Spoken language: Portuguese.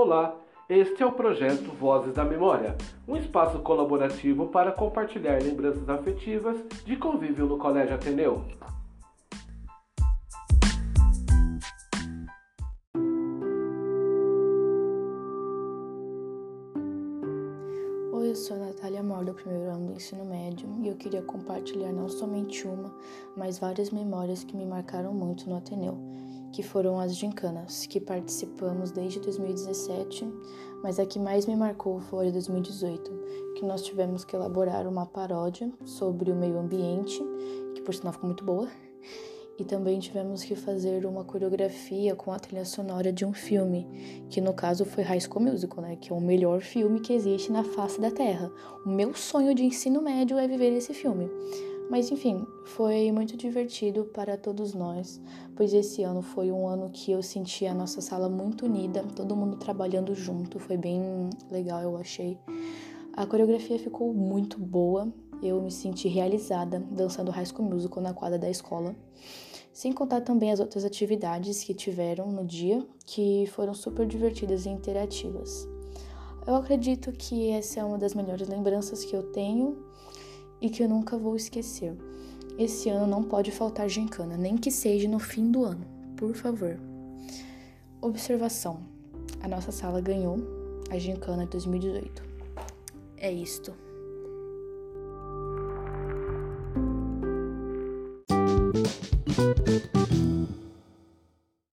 Olá, este é o projeto Vozes da Memória, um espaço colaborativo para compartilhar lembranças afetivas de convívio no Colégio Ateneu. Oi, eu sou a Natália Mor, do primeiro ano do ensino médio, e eu queria compartilhar não somente uma, mas várias memórias que me marcaram muito no Ateneu, que foram as gincanas, que participamos desde 2017, mas a que mais me marcou foi 2018, que nós tivemos que elaborar uma paródia sobre o meio ambiente, que por sinal ficou muito boa, e também tivemos que fazer uma coreografia com a trilha sonora de um filme, que no caso foi High School Musical, né, que é o melhor filme que existe na face da Terra. O meu sonho de ensino médio é viver esse filme. Mas enfim, foi muito divertido para todos nós, pois esse ano foi um ano que eu senti a nossa sala muito unida, todo mundo trabalhando junto, foi bem legal, eu achei. A coreografia ficou muito boa, eu me senti realizada dançando High School Musical na quadra da escola. Sem contar também as outras atividades que tiveram no dia, que foram super divertidas e interativas. Eu acredito que essa é uma das melhores lembranças que eu tenho e que eu nunca vou esquecer. Esse ano não pode faltar gincana, nem que seja no fim do ano, por favor. Observação: a nossa sala ganhou a gincana 2018. É isto.